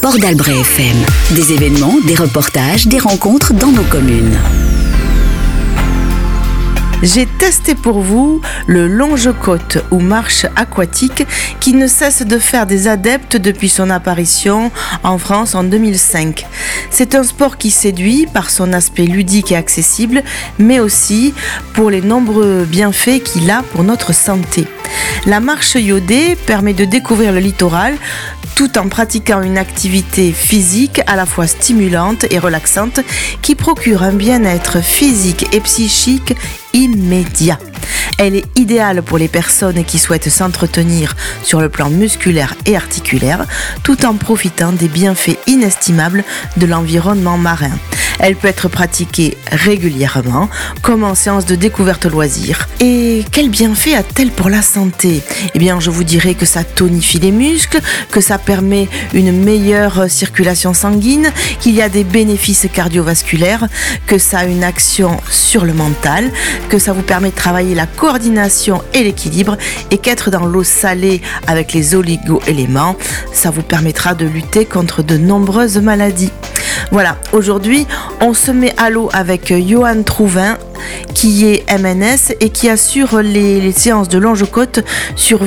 Port d'Albret FM. Des événements, des reportages, des rencontres dans nos communes. J'ai testé pour vous le longe-côte ou marche aquatique qui ne cesse de faire des adeptes depuis son apparition en France en 2005. C'est un sport qui séduit par son aspect ludique et accessible, mais aussi pour les nombreux bienfaits qu'il a pour notre santé. La marche iodée permet de découvrir le littoral tout en pratiquant une activité physique à la fois stimulante et relaxante qui procure un bien-être physique et psychique immédiat. Elle est idéale pour les personnes qui souhaitent s'entretenir sur le plan musculaire et articulaire tout en profitant des bienfaits inestimables de l'environnement marin. Elle peut être pratiquée régulièrement, comme en séance de découverte loisir. Et quel bienfait a-t-elle pour la santé? Eh bien, je vous dirais que ça tonifie les muscles, que ça permet une meilleure circulation sanguine, qu'il y a des bénéfices cardiovasculaires, que ça a une action sur le mental, que ça vous permet de travailler la coordination et l'équilibre, et qu'être dans l'eau salée avec les oligo-éléments, ça vous permettra de lutter contre de nombreuses maladies. Voilà, aujourd'hui, on se met à l'eau avec Johan Trouvin, qui est MNS et qui assure les, séances de longe-côte sur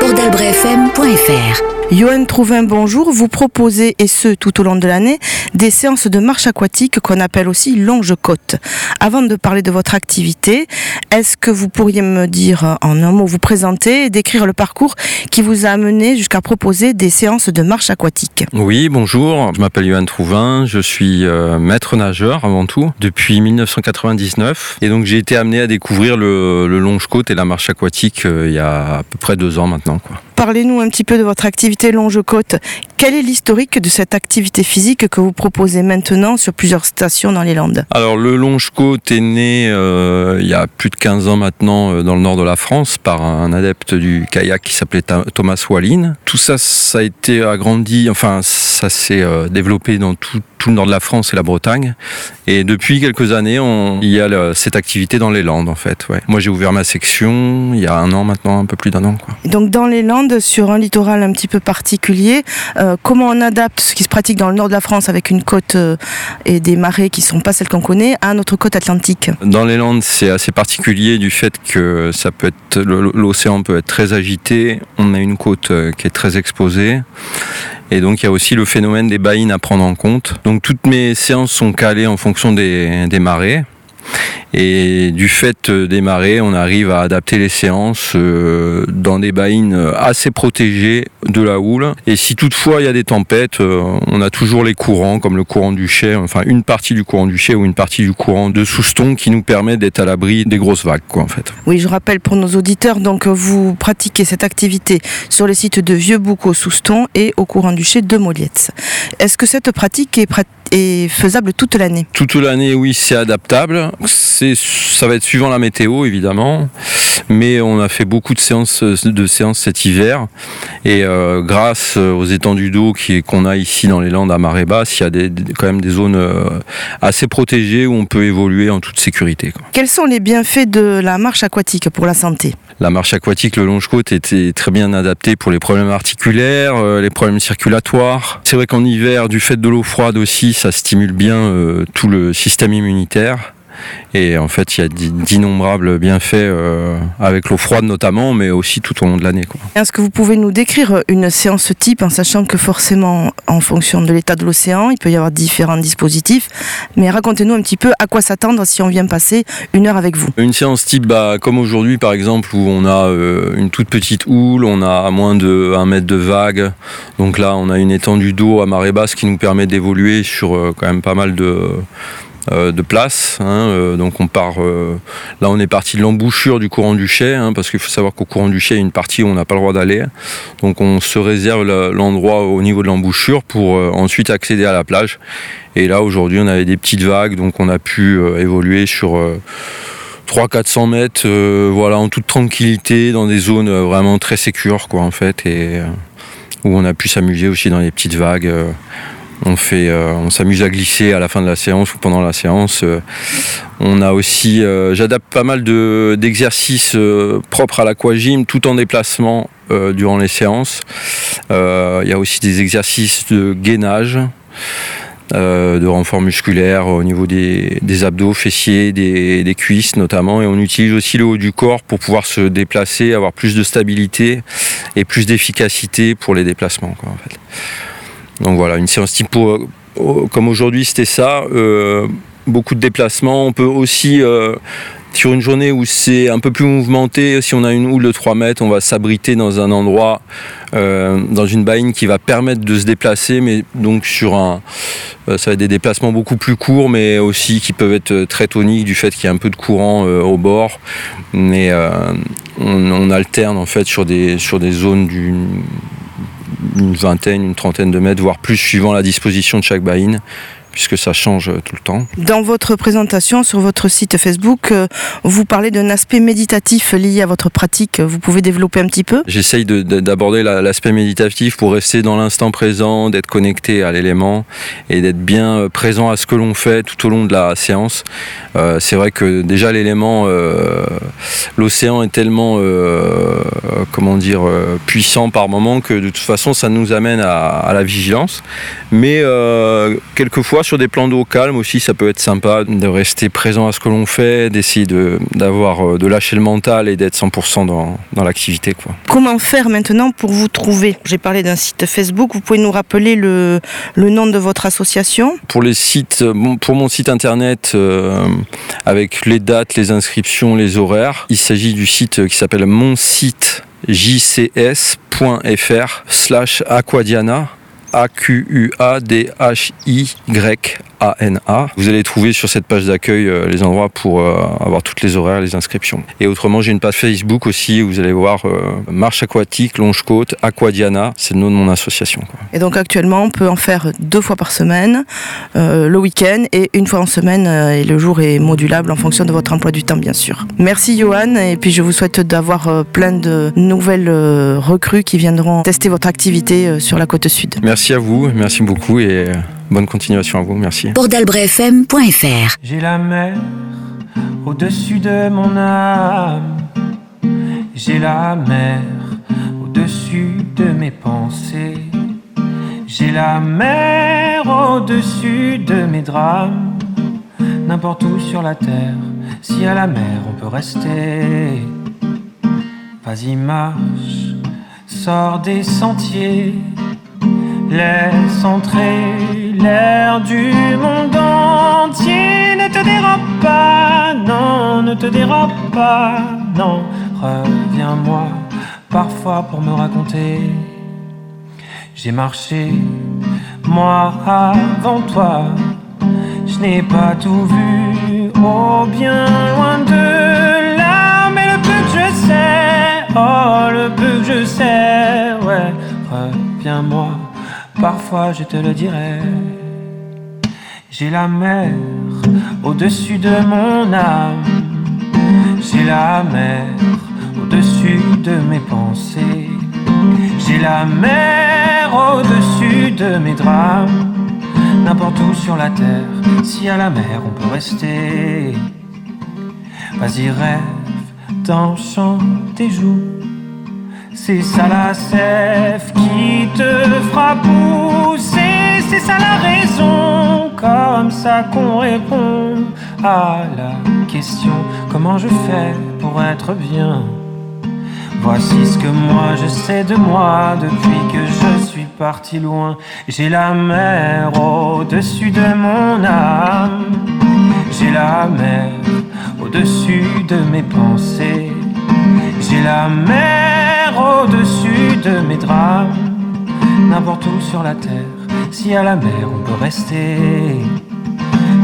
Molietz. Johan Trouvin, bonjour. Vous proposez, et ce tout au long de l'année, des séances de marche aquatique qu'on appelle aussi longe-côte. Avant de parler de votre activité, est-ce que vous pourriez me dire en un mot, vous présenter et décrire le parcours qui vous a amené jusqu'à proposer des séances de marche aquatique? Oui, bonjour. Je m'appelle Johan Trouvin. Je suis euh, maître nageur avant tout depuis 1999. Et donc j'ai été amené à découvrir le, longe-côte et la marche aquatique euh, il y a à peu près deux ans maintenant. Quoi. Parlez-nous un petit peu de votre activité longe-côte. Quel est l'historique de cette activité physique que vous proposez maintenant sur plusieurs stations dans les Landes? Alors le longe-côte est né euh, il y a plus de 15 ans maintenant euh, dans le nord de la France par un adepte du kayak qui s'appelait Thomas Wallin. Tout ça, ça a été agrandi, enfin ça s'est euh, développé dans tout, le nord de la France et la Bretagne. Et depuis quelques années, on, il y a cette activité dans les Landes en fait. Moi j'ai ouvert ma section il y a un an maintenant, un peu plus d'un an. Donc dans les Landes, sur un littoral un petit peu particulier. Euh, comment on adapte ce qui se pratique dans le nord de la France avec une côte euh, et des marées qui ne sont pas celles qu'on connaît à notre côte atlantique? Dans les Landes, c'est assez particulier du fait que ça peut l'océan peut être très agité. On a une côte euh, qui est très exposée. Et donc il y a aussi le phénomène des baïnes à prendre en compte. Donc toutes mes séances sont calées en fonction des marées. Et du fait des marées, on arrive à adapter les séances euh, dans des baïnes assez protégées de la houle. Et si toutefois il y a des tempêtes, euh, on a toujours les courants, comme le courant du chai, enfin une partie du courant du chai ou une partie du courant de Souston qui nous permet d'être à l'abri des grosses vagues, quoi, en fait. Oui, je rappelle pour nos auditeurs, donc vous pratiquez cette activité sur les sites de Vieux-Bouc au Souston et au courant du chai de Molietz. Est-ce que cette pratique est, est faisable toute l'année? Toute l'année, oui, c'est adaptable ça va être suivant la météo évidemment, mais on a fait beaucoup de séances, de séances cet hiver et euh, grâce aux étendues d'eau qu'on a ici dans les Landes à marée basse, il y a des, quand même des zones euh, assez protégées où on peut évoluer en toute sécurité. Quels sont les bienfaits de la marche aquatique pour la santé? La marche aquatique, le longe-côte était très bien adapté pour les problèmes articulaires, euh, les problèmes circulatoires. C'est vrai qu'en hiver, du fait de l'eau froide aussi, ça stimule bien tout le système immunitaire. Et en fait, il y a d'innombrables bienfaits euh, avec l'eau froide notamment, mais aussi tout au long de l'année. Est-ce que vous pouvez nous décrire une séance type en sachant que forcément, en fonction de l'état de l'océan, il peut y avoir différents dispositifs, mais racontez-nous un petit peu à quoi s'attendre si on vient passer une heure avec vous. Une séance type, bah, comme aujourd'hui par exemple, où on a euh, une toute petite houle, on a moins de 1 mètre de vague, donc là on a une étendue d'eau à marée basse qui nous permet d'évoluer sur euh, quand même pas mal de de place. Hein, euh, donc on part, euh, là on est parti de l'embouchure du courant du Chai, hein, parce qu'il faut savoir qu'au courant du Chai, il y a une partie où on n'a pas le droit d'aller. Donc on se réserve l'endroit au niveau de l'embouchure pour ensuite accéder à la plage. Et là aujourd'hui on avait des petites vagues, donc on a pu évoluer sur 300-400 mètres, voilà, en toute tranquillité, dans des zones vraiment très sécures, quoi, en fait, et où on a pu s'amuser aussi dans les petites vagues On fait, on s'amuse à glisser à la fin de la séance ou pendant la séance. on a aussi, j'adapte pas mal d'exercices propres à l'aquagym tout en déplacement durant les séances. Il y a aussi des exercices de gainage. Euh, de renfort musculaire au niveau des, abdos, fessiers, des, cuisses notamment. Et on utilise aussi le haut du corps pour pouvoir se déplacer, avoir plus de stabilité et plus d'efficacité pour les déplacements. Donc voilà, une séance type pour, comme aujourd'hui c'était ça. Euh, beaucoup de déplacements. On peut aussi sur une journée où c'est un peu plus mouvementé, si on a une houle de 3 mètres, on va s'abriter dans un endroit, euh, dans une baïne qui va permettre de se déplacer, mais donc sur un. Euh, ça va être des déplacements beaucoup plus courts, mais aussi qui peuvent être très toniques du fait qu'il y a un peu de courant euh, au bord. Mais on, alterne en fait sur des, sur des zones d'une vingtaine, une trentaine de mètres, voire plus suivant la disposition de chaque baïne puisque ça change tout le temps. Dans votre présentation sur votre site Facebook, euh, vous parlez d'un aspect méditatif lié à votre pratique. Vous pouvez développer un petit peu J'essaye d'aborder l'aspect méditatif pour rester dans l'instant présent, d'être connecté à l'élément et d'être bien euh, présent à ce que l'on fait tout au long de la séance. Euh, c'est vrai que déjà l'élément, l'océan est tellement, comment dire, puissant par moment que de toute façon ça nous amène à, à la vigilance. Mais quelquefois sur des plans d'eau calmes aussi, ça peut être sympa de rester présent à ce que l'on fait, d'essayer de, d'avoir, euh, de lâcher le mental et d'être 100% dans, dans l'activité. Quoi. Comment faire maintenant pour vous trouver? J'ai parlé d'un site Facebook, vous pouvez nous rappeler le, le nom de votre association? Pour les sites, pour mon site internet, euh, avec les dates, les inscriptions, les horaires, il s'agit du site qui s'appelle mon site jcs.fr slash aquadiana A-Q-U-A-D-H-Y a-N-A. Vous allez trouver sur cette page d'accueil euh, les endroits pour euh, avoir toutes les horaires, les inscriptions. Et autrement, j'ai une page Facebook aussi où vous allez voir euh, Marche aquatique, Longe-Côte, Aquadiana. C'est le nom de mon association. Et donc actuellement, on peut en faire deux fois par semaine, le week-end et une fois en semaine. et le jour est modulable en fonction de votre emploi du temps, bien sûr. Merci Johan. Et puis je vous souhaite d'avoir plein de nouvelles recrues qui viendront tester votre activité sur la côte sud. Merci à vous. Merci beaucoup. Et Bonne continuation à vous, merci. Bordalbrefm.fr J'ai la mer au-dessus de mon âme. J'ai la mer au-dessus de mes pensées. J'ai la mer au-dessus de mes drames. N'importe où sur la terre, si à la mer on peut rester. Vas-y, marche, sors des sentiers Laisse entrer l'air du monde entier. Ne te dérobe pas, non, ne te dérobe pas, non. Reviens-moi parfois pour me raconter. J'ai marché, moi avant toi. Je n'ai pas tout vu, oh bien loin de là. Mais le peu que je sais, oh le peu que je sais, ouais, reviens-moi parfois je te le dirai. J'ai la mer au-dessus de mon âme, j'ai la mer au-dessus de mes pensées, j'ai la mer au-dessus de mes drames, n'importe où sur la terre, si à la mer on peut rester. Vas-y rêve, t'enchante tes joues c'est ça la sève qui te fera pousser, c'est ça la raison, comme ça qu'on répond à la question comment je fais pour être bien? Voici ce que moi je sais de moi depuis que je suis parti loin. J'ai la mer au-dessus de mon âme. J'ai la mer au-dessus de mes pensées. J'ai la mer au-dessus de mes drames, n'importe où sur la terre, si à la mer on peut rester,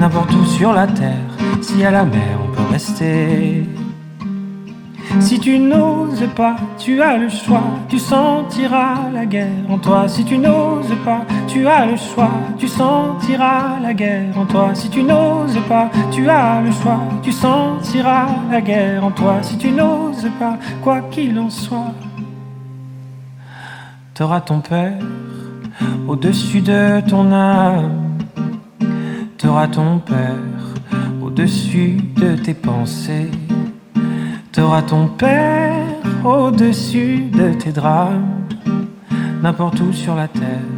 n'importe où sur la terre, si à la mer on peut rester. Si tu n'oses pas, tu as le choix, tu sentiras la guerre en toi. Si tu n'oses pas, tu as le choix, tu sentiras la guerre en toi. Si tu n'oses pas, tu as le choix, tu sentiras la guerre en toi. Si tu n'oses pas, quoi qu'il en soit. T'auras ton père au-dessus de ton âme. T'auras ton père au-dessus de tes pensées. T'auras ton père au-dessus de tes drames. N'importe où sur la terre,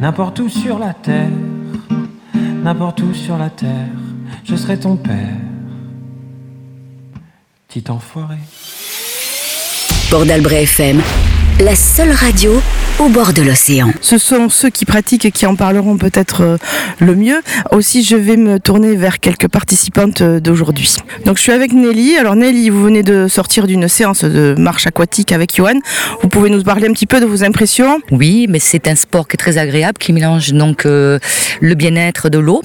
n'importe où sur la terre, n'importe où sur la terre, je serai ton père. Petit enfoiré. FM, la seule radio au bord de l'océan. Ce sont ceux qui pratiquent et qui en parleront peut-être euh, le mieux. Aussi, je vais me tourner vers quelques participantes euh, d'aujourd'hui. Donc, je suis avec Nelly. Alors, Nelly, vous venez de sortir d'une séance de marche aquatique avec Johan. Vous pouvez nous parler un petit peu de vos impressions? Oui, mais c'est un sport qui est très agréable, qui mélange donc euh, le bien-être de l'eau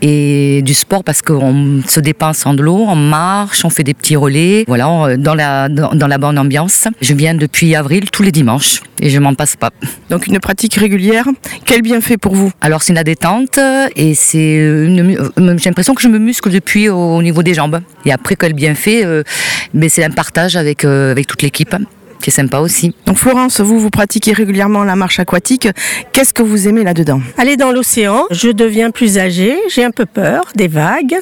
et du sport parce qu'on se dépense en de l'eau, on marche, on fait des petits relais, voilà, on- dans la, dans, dans la bonne ambiance. Je viens depuis avril tous les dimanches et je m'en passe pas. Donc, une pratique régulière. Quel bienfait pour vous? Alors c'est la détente et c'est une mu- euh, j'ai l'impression que je me muscle depuis au, au niveau des jambes. Et après quel bienfait, euh, mais c'est un partage avec euh, avec toute l'équipe. C'est sympa aussi. Donc, Florence, vous, vous pratiquez régulièrement la marche aquatique. Qu'est-ce que vous aimez là-dedans? Aller dans l'océan, je deviens plus âgée, j'ai un peu peur des vagues.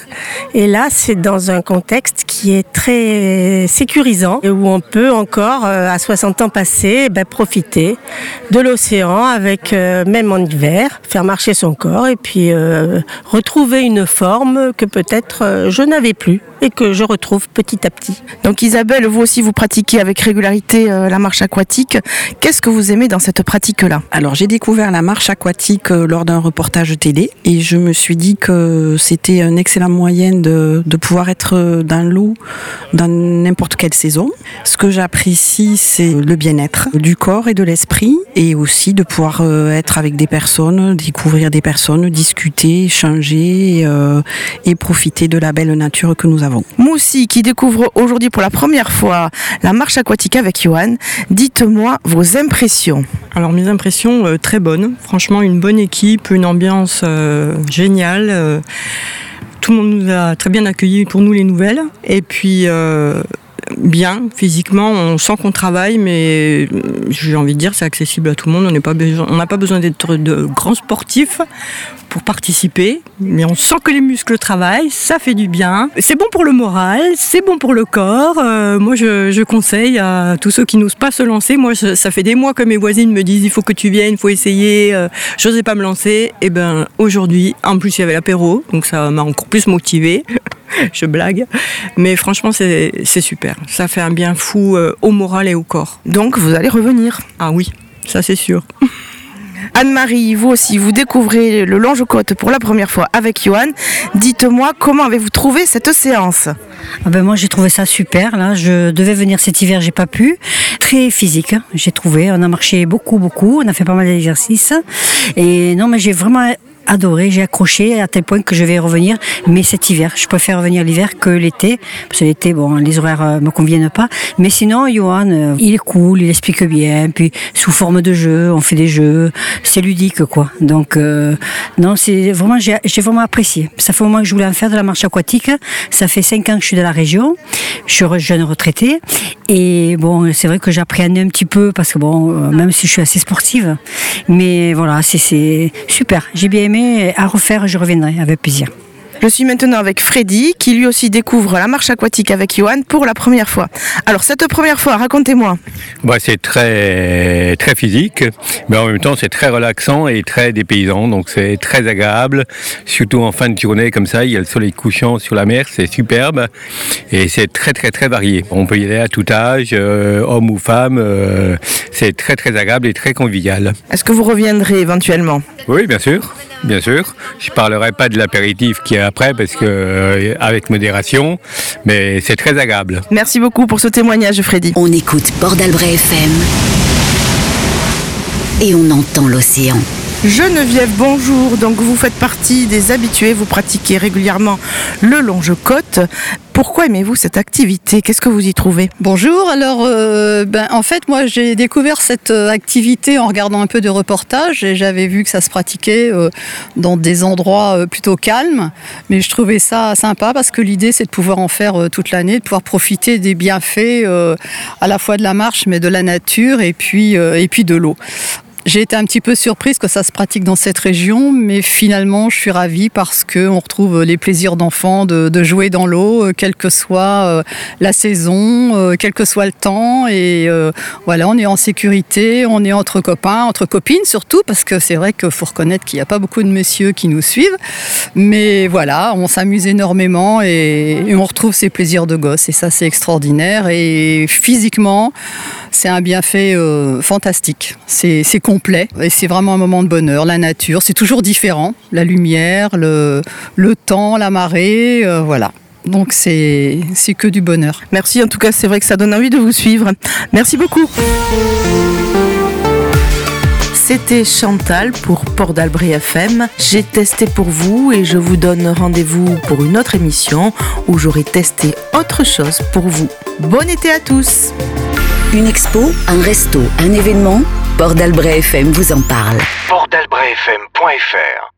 Et là, c'est dans un contexte qui est très sécurisant et où on peut encore, euh, à 60 ans passés, ben, profiter de l'océan avec, euh, même en hiver, faire marcher son corps et puis euh, retrouver une forme que peut-être je n'avais plus et que je retrouve petit à petit. Donc, Isabelle, vous aussi, vous pratiquez avec régularité euh, la marche aquatique. Qu'est-ce que vous aimez dans cette pratique-là? Alors j'ai découvert la marche aquatique euh, lors d'un reportage télé et je me suis dit que c'était un excellent moyen de, de pouvoir être euh, dans l'eau dans n'importe quelle saison. Ce que j'apprécie c'est le bien-être du corps et de l'esprit et aussi de pouvoir être avec des personnes, découvrir des personnes, discuter, échanger euh, et profiter de la belle nature que nous avons. Moussi, qui découvre aujourd'hui pour la première fois la marche aquatique avec Dites-moi vos impressions. Alors mes impressions euh, très bonnes, franchement une bonne équipe, une ambiance euh, géniale. euh, tout le monde nous a très bien accueillis pour nous les nouvelles. Et puis bien physiquement, on sent qu'on travaille, mais euh, j'ai envie de dire c'est accessible à tout le monde. On n'a pas besoin d'être de grands sportifs pour participer, mais on sent que les muscles travaillent, ça fait du bien. C'est bon pour le moral, c'est bon pour le corps. Euh, moi, je, je conseille à tous ceux qui n'osent pas se lancer. Moi, je- ça fait des mois que mes voisines me disent il faut que tu viennes, il faut essayer. Euh, J'osais pas me lancer. Et ben aujourd'hui, en plus il y avait l'apéro, donc ça m'a encore plus motivée. je blague, mais franchement c'est super. Ça fait un bien fou euh, au moral et au corps. Donc, vous allez revenir. Ah oui, ça c'est sûr. Anne-Marie, vous aussi, vous découvrez le longe-côte pour la première fois avec Johan. Dites-moi, comment avez-vous trouvé cette séance? Ah ben moi j'ai trouvé ça super là. Je devais venir cet hiver, j'ai pas pu. Très physique, hein, j'ai trouvé. On a marché beaucoup beaucoup, on a fait pas mal d'exercices. Et non mais j'ai vraiment adoré, j'ai accroché à tel point que je vais revenir, mais cet hiver. Je préfère revenir l'hiver que l'été, parce que l'été, bon, les horaires euh, me conviennent pas. Mais sinon, Johan, euh, il est cool, il explique bien, puis sous forme de jeu, on fait des jeux, c'est ludique quoi. Donc euh, non, c'est vraiment, j'ai vraiment apprécié. Ça fait un moment que je voulais en faire de la marche aquatique. Ça fait cinq ans que je suis de la région. Je suis jeune retraitée et bon, c'est vrai que j'appréhendais un petit peu parce que bon, même si je suis assez sportive, mais voilà, c'est super. J'ai bien aimé. À refaire, je reviendrai avec plaisir. Je suis maintenant avec Freddy, qui lui aussi découvre la marche aquatique avec Johan pour la première fois. Alors, cette première fois, racontez-moi. Bah, c'est très très physique, mais en même temps c'est très relaxant et très dépaysant, donc c'est très agréable. Surtout en fin de journée comme ça, il y a le soleil couchant sur la mer, c'est superbe et c'est très très très varié. On peut y aller à tout âge, euh, homme ou femme, euh, c'est très très agréable et très convivial. Est-ce que vous reviendrez éventuellement? Oui, bien sûr, bien sûr. Je parlerai pas de l'apéritif qui est après parce que euh, avec modération, mais c'est très agréable. Merci beaucoup pour ce témoignage, Freddy. On écoute Port d'Albret FM et on entend l'océan. Geneviève, bonjour. Donc, vous faites partie des habitués, vous pratiquez régulièrement le longe-côte. Pourquoi aimez-vous cette activité? Qu'est-ce que vous y trouvez? Bonjour, alors euh, ben, en fait moi j'ai découvert cette euh, activité en regardant un peu de reportages et j'avais vu que ça se pratiquait euh, dans des endroits plutôt calmes, mais je trouvais ça sympa parce que l'idée c'est de pouvoir en faire toute l'année, de pouvoir profiter des bienfaits à la fois de la marche mais de la nature et puis, et puis de l'eau. J'ai été un petit peu surprise que ça se pratique dans cette région, mais finalement, je suis ravie parce qu'on retrouve les plaisirs d'enfants de, de, jouer dans l'eau, euh, quelle que soit euh, la saison, euh, quel que soit le temps. Et voilà, on est en sécurité, on est entre copains, entre copines surtout, parce que c'est vrai qu'il faut reconnaître qu'il n'y a pas beaucoup de messieurs qui nous suivent. Mais voilà, on s'amuse énormément et, on retrouve ces plaisirs de gosse. Et ça, c'est extraordinaire. Et physiquement, c'est un bienfait fantastique. C'est complet et c'est vraiment un moment de bonheur. La nature, c'est toujours différent. La lumière, le, le temps, la marée, euh, voilà. Donc c'est que du bonheur. Merci, en tout cas c'est vrai que ça donne envie de vous suivre. Merci beaucoup. C'était Chantal pour Port d'Albret FM. J'ai testé pour vous et je vous donne rendez-vous pour une autre émission où j'aurai testé autre chose pour vous. Bon été à tous Une expo, un resto, un événement Port d'Albret FM vous en parle. portdalbretfm.fr